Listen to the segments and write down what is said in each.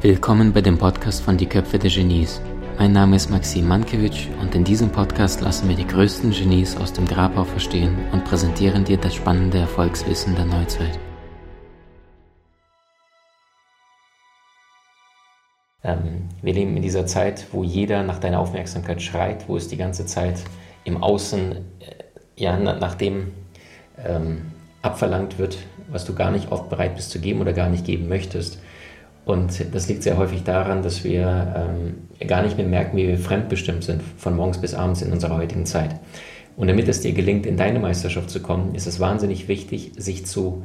Willkommen bei dem Podcast von Die Köpfe der Genies. Mein Name ist Maxim Mankewitsch und in diesem Podcast lassen wir die größten Genies aus dem Grabau verstehen und präsentieren dir das spannende Erfolgswissen der Neuzeit. Ähm, wir leben in dieser Zeit, wo jeder nach deiner Aufmerksamkeit schreit, wo es die ganze Zeit im Außen, äh, ja, nach dem ähm, abverlangt wird, was du gar nicht oft bereit bist zu geben oder gar nicht geben möchtest. Und das liegt sehr häufig daran, dass wir ähm, gar nicht mehr merken, wie wir fremdbestimmt sind, von morgens bis abends in unserer heutigen Zeit. Und damit es dir gelingt, in deine Meisterschaft zu kommen, ist es wahnsinnig wichtig, sich zu,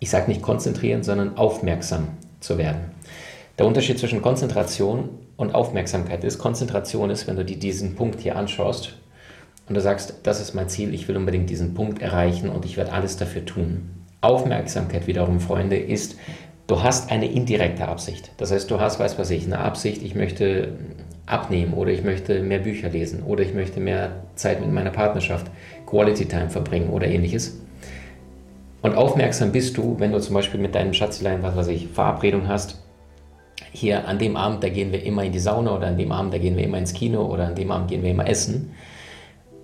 ich sage nicht konzentrieren, sondern aufmerksam zu werden. Der Unterschied zwischen Konzentration und Aufmerksamkeit ist, Konzentration ist, wenn du dir diesen Punkt hier anschaust und du sagst, das ist mein Ziel, ich will unbedingt diesen Punkt erreichen und ich werde alles dafür tun. Aufmerksamkeit wiederum, Freunde, ist, du hast eine indirekte Absicht. Das heißt, du hast, weiß was ich, eine Absicht, ich möchte abnehmen oder ich möchte mehr Bücher lesen oder ich möchte mehr Zeit mit meiner Partnerschaft, Quality Time verbringen oder ähnliches. Und aufmerksam bist du, wenn du zum Beispiel mit deinem Schatzlein, was weiß ich, Verabredung hast, hier an dem Abend, da gehen wir immer in die Sauna oder an dem Abend, da gehen wir immer ins Kino oder an dem Abend gehen wir immer essen.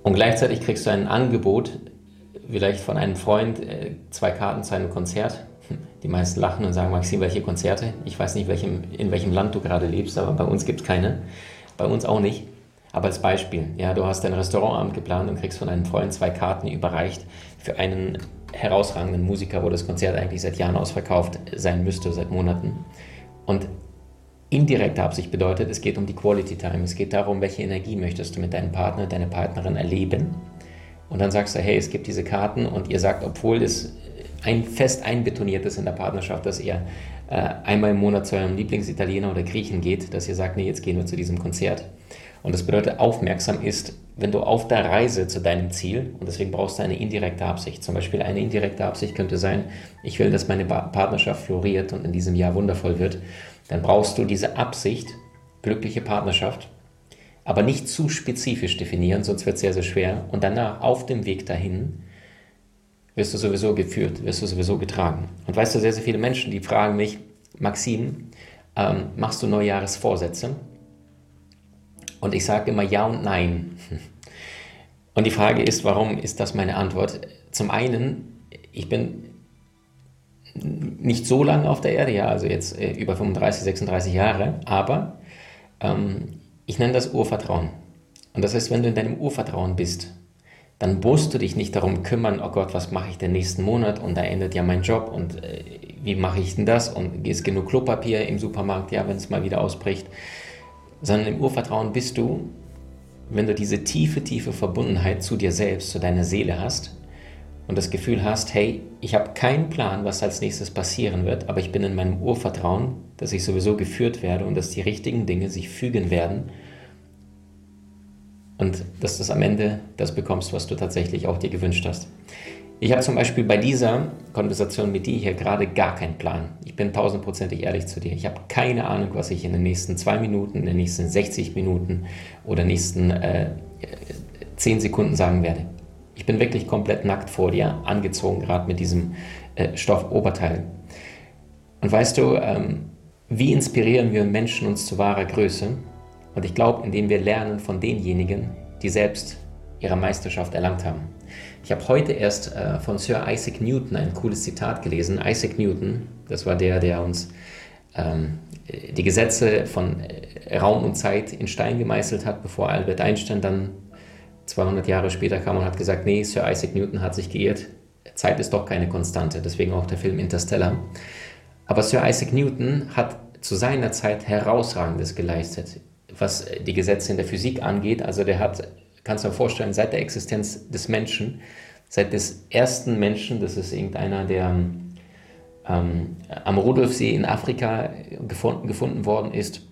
Und gleichzeitig kriegst du ein Angebot, vielleicht von einem Freund, äh, zwei Karten zu einem Konzert die meisten lachen und sagen, Maxim, welche Konzerte? Ich weiß nicht, welchem, in welchem Land du gerade lebst, aber bei uns gibt es keine. Bei uns auch nicht. Aber als Beispiel, ja, du hast ein Restaurantabend geplant und kriegst von einem Freund zwei Karten überreicht für einen herausragenden Musiker, wo das Konzert eigentlich seit Jahren ausverkauft sein müsste, seit Monaten. Und indirekte Absicht bedeutet, es geht um die Quality Time. Es geht darum, welche Energie möchtest du mit deinem Partner, deiner Partnerin erleben. Und dann sagst du, hey, es gibt diese Karten und ihr sagt, obwohl es ein fest einbetoniert ist in der Partnerschaft, dass ihr äh, einmal im Monat zu eurem Lieblingsitaliener oder Griechen geht, dass ihr sagt, nee, jetzt gehen wir zu diesem Konzert. Und das bedeutet, aufmerksam ist, wenn du auf der Reise zu deinem Ziel, und deswegen brauchst du eine indirekte Absicht. Zum Beispiel eine indirekte Absicht könnte sein, ich will, dass meine Partnerschaft floriert und in diesem Jahr wundervoll wird. Dann brauchst du diese Absicht, glückliche Partnerschaft, aber nicht zu spezifisch definieren, sonst wird es sehr, sehr schwer. Und danach auf dem Weg dahin wirst du sowieso geführt, wirst du sowieso getragen. Und weißt du, sehr, sehr viele Menschen, die fragen mich, Maxim, ähm, machst du Neujahresvorsätze? Und ich sage immer ja und nein. Und die Frage ist, warum ist das meine Antwort? Zum einen, ich bin nicht so lange auf der Erde, ja, also jetzt äh, über 35, 36 Jahre, aber ähm, ich nenne das Urvertrauen. Und das heißt, wenn du in deinem Urvertrauen bist, dann musst du dich nicht darum kümmern, oh Gott, was mache ich den nächsten Monat und da endet ja mein Job und äh, wie mache ich denn das und ist genug Klopapier im Supermarkt, ja, wenn es mal wieder ausbricht, sondern im Urvertrauen bist du, wenn du diese tiefe, tiefe Verbundenheit zu dir selbst, zu deiner Seele hast und das Gefühl hast, hey, ich habe keinen Plan, was als nächstes passieren wird, aber ich bin in meinem Urvertrauen, dass ich sowieso geführt werde und dass die richtigen Dinge sich fügen werden und dass du am Ende das bekommst, was du tatsächlich auch dir gewünscht hast. Ich habe zum Beispiel bei dieser Konversation mit dir hier gerade gar keinen Plan. Ich bin tausendprozentig ehrlich zu dir. Ich habe keine Ahnung, was ich in den nächsten zwei Minuten, in den nächsten 60 Minuten oder nächsten äh, 10 Sekunden sagen werde. Ich bin wirklich komplett nackt vor dir, angezogen gerade mit diesem äh, Stoffoberteil. Und weißt du, ähm, wie inspirieren wir Menschen uns zu wahrer Größe? Und ich glaube, indem wir lernen von denjenigen, die selbst ihre Meisterschaft erlangt haben. Ich habe heute erst äh, von Sir Isaac Newton ein cooles Zitat gelesen. Isaac Newton, das war der, der uns ähm, die Gesetze von äh, Raum und Zeit in Stein gemeißelt hat, bevor Albert Einstein dann 200 Jahre später kam und hat gesagt, nee, Sir Isaac Newton hat sich geirrt, Zeit ist doch keine Konstante, deswegen auch der Film Interstellar. Aber Sir Isaac Newton hat zu seiner Zeit herausragendes geleistet was die Gesetze in der Physik angeht. Also der hat, kannst du dir vorstellen, seit der Existenz des Menschen, seit des ersten Menschen, das ist irgendeiner, der ähm, am Rudolfsee in Afrika gefunden, gefunden worden ist,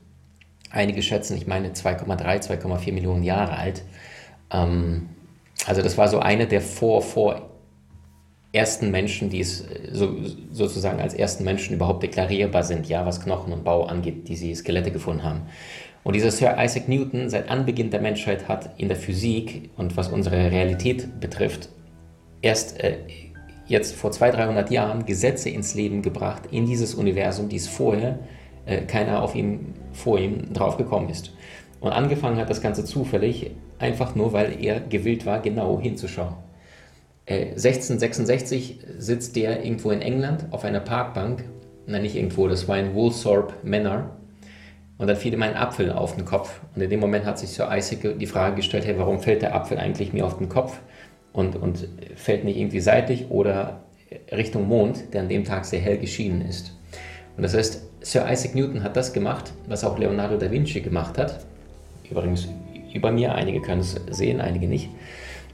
einige schätzen, ich meine 2,3, 2,4 Millionen Jahre alt. Ähm, also das war so eine der vor, vor ersten Menschen, die es so, sozusagen als ersten Menschen überhaupt deklarierbar sind, ja, was Knochen und Bau angeht, die sie Skelette gefunden haben. Und dieser Sir Isaac Newton seit Anbeginn der Menschheit hat in der Physik und was unsere Realität betrifft, erst äh, jetzt vor 200, 300 Jahren Gesetze ins Leben gebracht in dieses Universum, die es vorher äh, keiner auf ihm, vor ihm drauf gekommen ist. Und angefangen hat das Ganze zufällig, einfach nur, weil er gewillt war, genau hinzuschauen. 1666 äh, sitzt der irgendwo in England auf einer Parkbank, nein, nicht irgendwo, das war in Woolthorpe Manor, und dann fiel ihm ein Apfel auf den Kopf. Und in dem Moment hat sich Sir Isaac die Frage gestellt, hey, warum fällt der Apfel eigentlich mir auf den Kopf und, und fällt nicht irgendwie seitlich oder Richtung Mond, der an dem Tag sehr hell geschienen ist. Und das heißt, Sir Isaac Newton hat das gemacht, was auch Leonardo da Vinci gemacht hat. Übrigens über mir, einige können es sehen, einige nicht.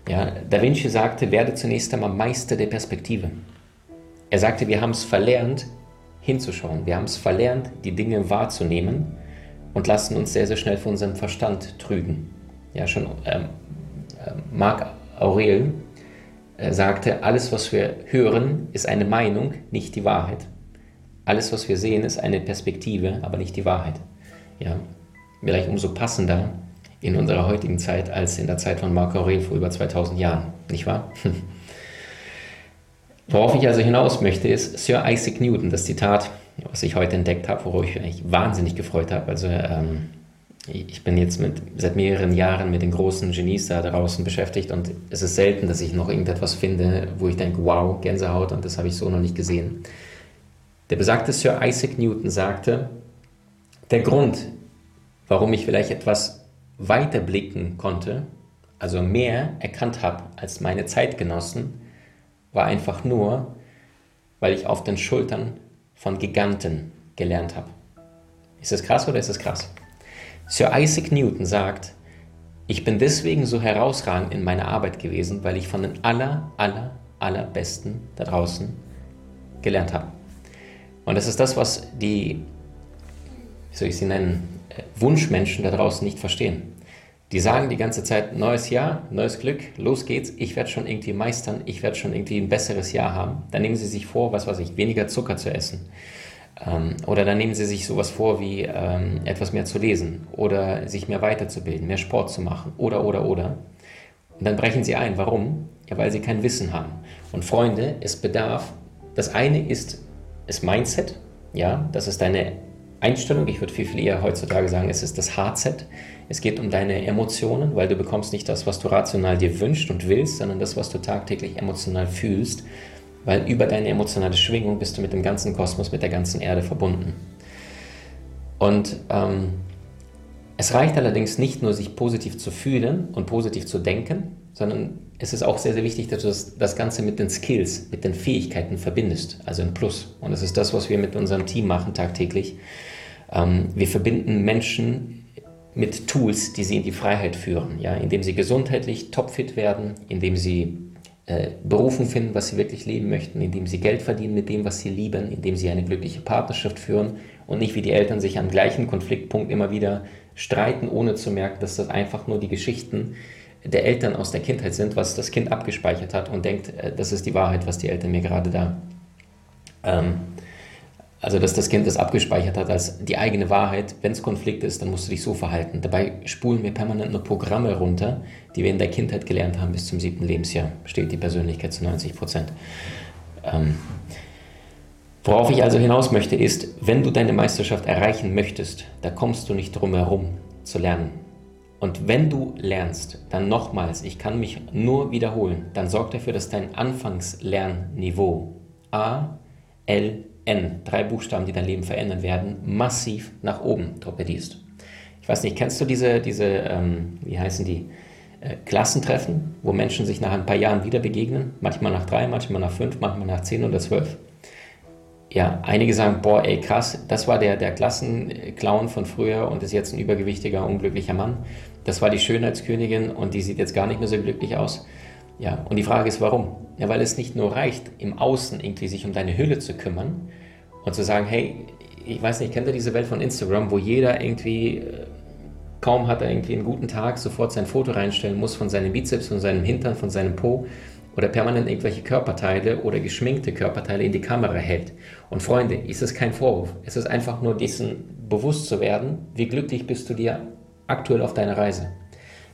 Ja, da Vinci sagte, werde zunächst einmal Meister der Perspektive. Er sagte, wir haben es verlernt, hinzuschauen. Wir haben es verlernt, die Dinge wahrzunehmen und lassen uns sehr, sehr schnell von unserem Verstand trügen. Ja, schon ähm, äh, Marc Aurel äh, sagte, alles, was wir hören, ist eine Meinung, nicht die Wahrheit. Alles, was wir sehen, ist eine Perspektive, aber nicht die Wahrheit. Ja, vielleicht umso passender in unserer heutigen Zeit als in der Zeit von Marc Aurel vor über 2000 Jahren, nicht wahr? Worauf ich also hinaus möchte, ist Sir Isaac Newton, das Zitat, was ich heute entdeckt habe, worauf ich mich wahnsinnig gefreut habe. Also ähm, ich bin jetzt mit, seit mehreren Jahren mit den großen Genies da draußen beschäftigt und es ist selten, dass ich noch irgendetwas finde, wo ich denke, wow, Gänsehaut und das habe ich so noch nicht gesehen. Der besagte Sir Isaac Newton sagte, der Grund, warum ich vielleicht etwas weiter blicken konnte, also mehr erkannt habe als meine Zeitgenossen, war einfach nur, weil ich auf den Schultern von Giganten gelernt habe. Ist das krass oder ist das krass? Sir Isaac Newton sagt, ich bin deswegen so herausragend in meiner Arbeit gewesen, weil ich von den aller, aller, allerbesten da draußen gelernt habe. Und das ist das, was die, wie soll ich sie nennen, Wunschmenschen da draußen nicht verstehen. Die sagen die ganze Zeit, neues Jahr, neues Glück, los geht's, ich werde schon irgendwie meistern, ich werde schon irgendwie ein besseres Jahr haben. Dann nehmen sie sich vor, was weiß ich, weniger Zucker zu essen. Ähm, oder dann nehmen sie sich sowas vor wie ähm, etwas mehr zu lesen oder sich mehr weiterzubilden, mehr Sport zu machen oder, oder, oder. Und dann brechen sie ein. Warum? Ja, weil sie kein Wissen haben. Und Freunde, es bedarf, das eine ist das Mindset, ja, das ist deine Einstellung. Ich würde viel, viel eher heutzutage sagen, es ist das Hardset. Es geht um deine Emotionen, weil du bekommst nicht das, was du rational dir wünschst und willst, sondern das, was du tagtäglich emotional fühlst, weil über deine emotionale Schwingung bist du mit dem ganzen Kosmos, mit der ganzen Erde verbunden. Und ähm, es reicht allerdings nicht nur, sich positiv zu fühlen und positiv zu denken, sondern es ist auch sehr, sehr wichtig, dass du das, das Ganze mit den Skills, mit den Fähigkeiten verbindest, also ein Plus. Und das ist das, was wir mit unserem Team machen tagtäglich. Ähm, wir verbinden Menschen mit Tools, die sie in die Freiheit führen, ja, indem sie gesundheitlich topfit werden, indem sie äh, Berufung finden, was sie wirklich leben möchten, indem sie Geld verdienen mit dem, was sie lieben, indem sie eine glückliche Partnerschaft führen und nicht wie die Eltern sich am gleichen Konfliktpunkt immer wieder streiten, ohne zu merken, dass das einfach nur die Geschichten der Eltern aus der Kindheit sind, was das Kind abgespeichert hat und denkt, äh, das ist die Wahrheit, was die Eltern mir gerade da ähm, also, dass das Kind das abgespeichert hat als die eigene Wahrheit. Wenn es Konflikt ist, dann musst du dich so verhalten. Dabei spulen wir permanent nur Programme runter, die wir in der Kindheit gelernt haben bis zum siebten Lebensjahr. Steht die Persönlichkeit zu 90 Prozent. Ähm, worauf ich also hinaus möchte, ist, wenn du deine Meisterschaft erreichen möchtest, da kommst du nicht drum herum zu lernen. Und wenn du lernst, dann nochmals, ich kann mich nur wiederholen, dann sorg dafür, dass dein Anfangslernniveau A, L, N, drei Buchstaben, die dein Leben verändern werden, massiv nach oben torpedierst. Ich weiß nicht, kennst du diese, diese ähm, wie heißen die, äh, Klassentreffen, wo Menschen sich nach ein paar Jahren wieder begegnen? Manchmal nach drei, manchmal nach fünf, manchmal nach zehn oder zwölf. Ja, einige sagen, boah, ey, krass, das war der, der Klassenclown von früher und ist jetzt ein übergewichtiger, unglücklicher Mann. Das war die Schönheitskönigin und die sieht jetzt gar nicht mehr so glücklich aus. Ja, und die Frage ist, warum? Ja, weil es nicht nur reicht, im Außen irgendwie sich um deine Hülle zu kümmern und zu sagen, hey, ich weiß nicht, kennt ihr diese Welt von Instagram, wo jeder irgendwie, äh, kaum hat er irgendwie einen guten Tag, sofort sein Foto reinstellen muss von seinem Bizeps, von seinem Hintern, von seinem Po oder permanent irgendwelche Körperteile oder geschminkte Körperteile in die Kamera hält. Und Freunde, ist es kein Vorwurf. Es ist einfach nur diesen bewusst zu werden, wie glücklich bist du dir aktuell auf deiner Reise.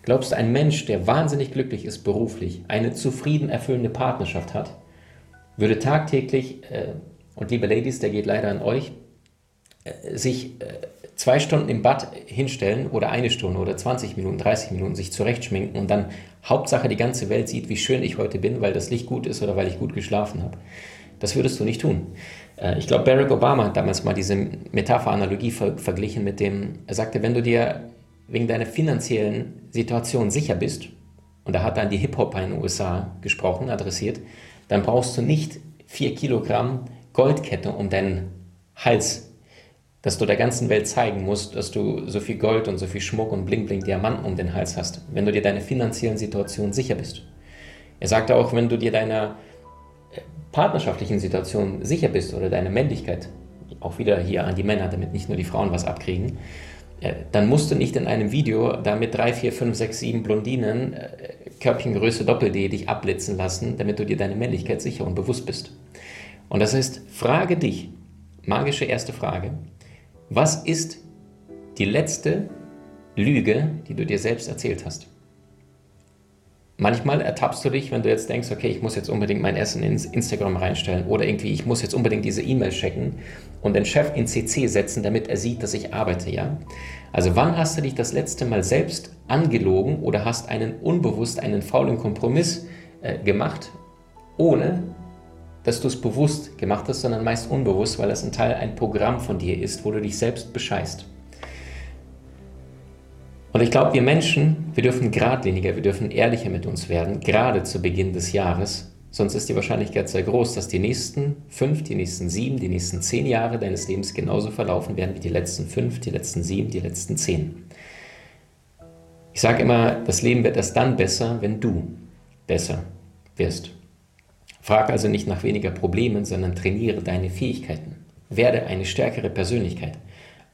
Glaubst du, ein Mensch, der wahnsinnig glücklich ist beruflich, eine zufrieden erfüllende Partnerschaft hat, würde tagtäglich, äh, und liebe Ladies, der geht leider an euch, äh, sich äh, zwei Stunden im Bad hinstellen oder eine Stunde oder 20 Minuten, 30 Minuten sich zurechtschminken und dann Hauptsache die ganze Welt sieht, wie schön ich heute bin, weil das Licht gut ist oder weil ich gut geschlafen habe. Das würdest du nicht tun. Äh, ich glaube, Barack Obama hat damals mal diese Metapher-Analogie ver verglichen mit dem, er sagte, wenn du dir wegen deiner finanziellen Situation sicher bist, und da hat dann die Hip-Hop in den USA gesprochen, adressiert, dann brauchst du nicht vier Kilogramm Goldkette um deinen Hals dass du der ganzen Welt zeigen musst, dass du so viel Gold und so viel Schmuck und Bling Diamanten um den Hals hast, wenn du dir deine finanziellen Situation sicher bist. Er sagte auch, wenn du dir deiner äh, partnerschaftlichen Situation sicher bist oder deine Männlichkeit, auch wieder hier an die Männer, damit nicht nur die Frauen was abkriegen, äh, dann musst du nicht in einem Video da mit 3, 4, 5, 6, 7 Blondinen, äh, Körbchengröße Doppel-D dich abblitzen lassen, damit du dir deine Männlichkeit sicher und bewusst bist. Und das heißt, frage dich, magische erste Frage, was ist die letzte Lüge, die du dir selbst erzählt hast? Manchmal ertappst du dich, wenn du jetzt denkst, okay, ich muss jetzt unbedingt mein Essen ins Instagram reinstellen oder irgendwie, ich muss jetzt unbedingt diese E-Mail checken und den Chef in CC setzen, damit er sieht, dass ich arbeite, ja? Also wann hast du dich das letzte Mal selbst angelogen oder hast einen unbewusst einen faulen Kompromiss äh, gemacht, ohne dass du es bewusst gemacht hast, sondern meist unbewusst, weil das ein Teil, ein Programm von dir ist, wo du dich selbst bescheißt. Und ich glaube, wir Menschen, wir dürfen geradliniger, wir dürfen ehrlicher mit uns werden, gerade zu Beginn des Jahres. Sonst ist die Wahrscheinlichkeit sehr groß, dass die nächsten fünf, die nächsten sieben, die nächsten zehn Jahre deines Lebens genauso verlaufen werden wie die letzten fünf, die letzten sieben, die letzten zehn. Ich sage immer, das Leben wird erst dann besser, wenn du besser wirst. Frag also nicht nach weniger Problemen, sondern trainiere deine Fähigkeiten. Werde eine stärkere Persönlichkeit.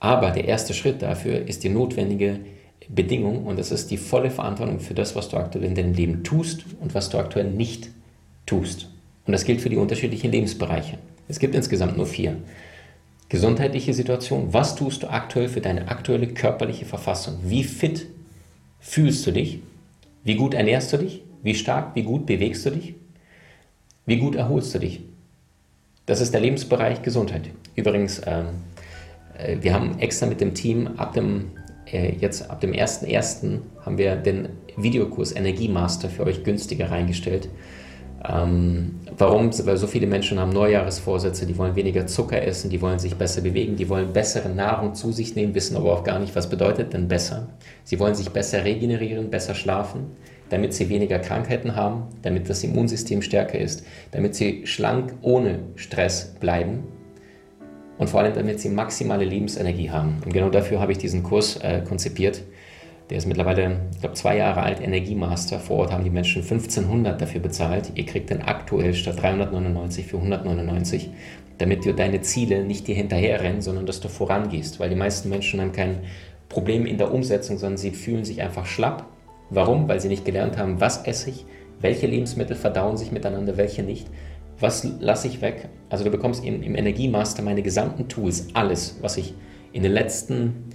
Aber der erste Schritt dafür ist die notwendige Bedingung und das ist die volle Verantwortung für das, was du aktuell in deinem Leben tust und was du aktuell nicht tust. Und das gilt für die unterschiedlichen Lebensbereiche. Es gibt insgesamt nur vier. Gesundheitliche Situation. Was tust du aktuell für deine aktuelle körperliche Verfassung? Wie fit fühlst du dich? Wie gut ernährst du dich? Wie stark, wie gut bewegst du dich? Wie gut erholst du dich? Das ist der Lebensbereich Gesundheit. Übrigens, ähm, äh, wir haben extra mit dem Team ab dem äh, jetzt ab dem 1.1. haben wir den Videokurs Energiemaster für euch günstiger reingestellt. Ähm, warum? Weil so viele Menschen haben Neujahresvorsätze, die wollen weniger Zucker essen, die wollen sich besser bewegen, die wollen bessere Nahrung zu sich nehmen, wissen aber auch gar nicht, was bedeutet denn besser. Sie wollen sich besser regenerieren, besser schlafen damit sie weniger Krankheiten haben, damit das Immunsystem stärker ist, damit sie schlank ohne Stress bleiben und vor allem damit sie maximale Lebensenergie haben. Und genau dafür habe ich diesen Kurs äh, konzipiert. Der ist mittlerweile, ich glaube, zwei Jahre alt, Energiemaster. Vor Ort haben die Menschen 1500 dafür bezahlt. Ihr kriegt den aktuell statt 399 für 199, damit du deine Ziele nicht dir hinterherrennen, sondern dass du vorangehst. Weil die meisten Menschen haben kein Problem in der Umsetzung, sondern sie fühlen sich einfach schlapp Warum? Weil sie nicht gelernt haben, was esse ich, welche Lebensmittel verdauen sich miteinander, welche nicht, was lasse ich weg. Also du bekommst im, im Energiemaster meine gesamten Tools, alles, was ich in den letzten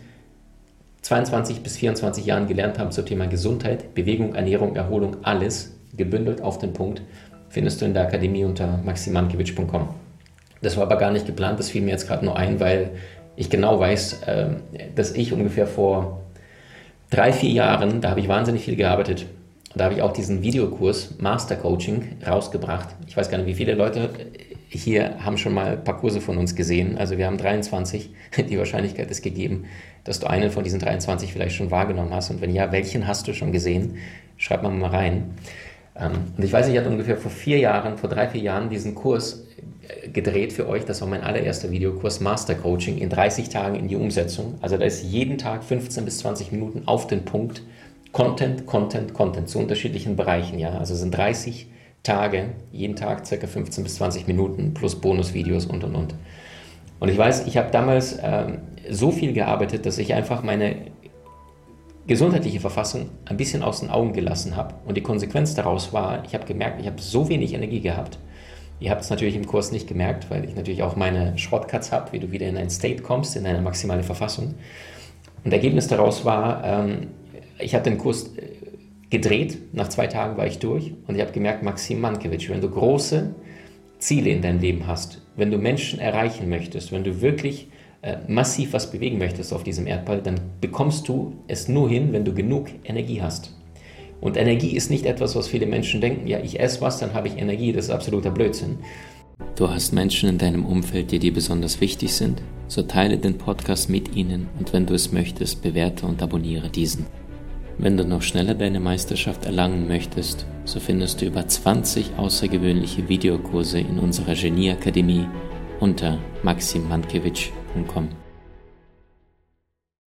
22 bis 24 Jahren gelernt habe zum Thema Gesundheit, Bewegung, Ernährung, Erholung, alles gebündelt auf den Punkt, findest du in der Akademie unter maximankiewicz.com. Das war aber gar nicht geplant, das fiel mir jetzt gerade nur ein, weil ich genau weiß, ähm, dass ich ungefähr vor drei, vier Jahren, da habe ich wahnsinnig viel gearbeitet. Da habe ich auch diesen Videokurs Master Coaching rausgebracht. Ich weiß gar nicht, wie viele Leute hier haben schon mal ein paar Kurse von uns gesehen. Also wir haben 23. Die Wahrscheinlichkeit ist gegeben, dass du einen von diesen 23 vielleicht schon wahrgenommen hast. Und wenn ja, welchen hast du schon gesehen? Schreib mal mal rein. Ähm, und ich weiß, ich hatte ungefähr vor vier Jahren, vor drei, vier Jahren diesen Kurs gedreht für euch. Das war mein allererster Videokurs Master Coaching in 30 Tagen in die Umsetzung. Also da ist jeden Tag 15 bis 20 Minuten auf den Punkt. Content, Content, Content zu unterschiedlichen Bereichen. Ja, also sind 30 Tage, jeden Tag circa 15 bis 20 Minuten plus Bonusvideos und und und. Und ich weiß, ich habe damals ähm, so viel gearbeitet, dass ich einfach meine gesundheitliche Verfassung ein bisschen aus den Augen gelassen habe. Und die Konsequenz daraus war, ich habe gemerkt, ich habe so wenig Energie gehabt, Ihr habt es natürlich im Kurs nicht gemerkt, weil ich natürlich auch meine Shortcuts habe, wie du wieder in ein State kommst, in eine maximale Verfassung. Und Ergebnis daraus war, ähm, ich habe den Kurs äh, gedreht. Nach zwei Tagen war ich durch und ich habe gemerkt, Maxim Mankiewicz, wenn du große Ziele in deinem Leben hast, wenn du Menschen erreichen möchtest, wenn du wirklich äh, massiv was bewegen möchtest auf diesem Erdball, dann bekommst du es nur hin, wenn du genug Energie hast. Und Energie ist nicht etwas, was viele Menschen denken, ja, ich esse was, dann habe ich Energie, das ist absoluter Blödsinn. Du hast Menschen in deinem Umfeld, die dir besonders wichtig sind? So teile den Podcast mit ihnen und wenn du es möchtest, bewerte und abonniere diesen. Wenn du noch schneller deine Meisterschaft erlangen möchtest, so findest du über 20 außergewöhnliche Videokurse in unserer Genieakademie unter maximmankiewicz.com kommen.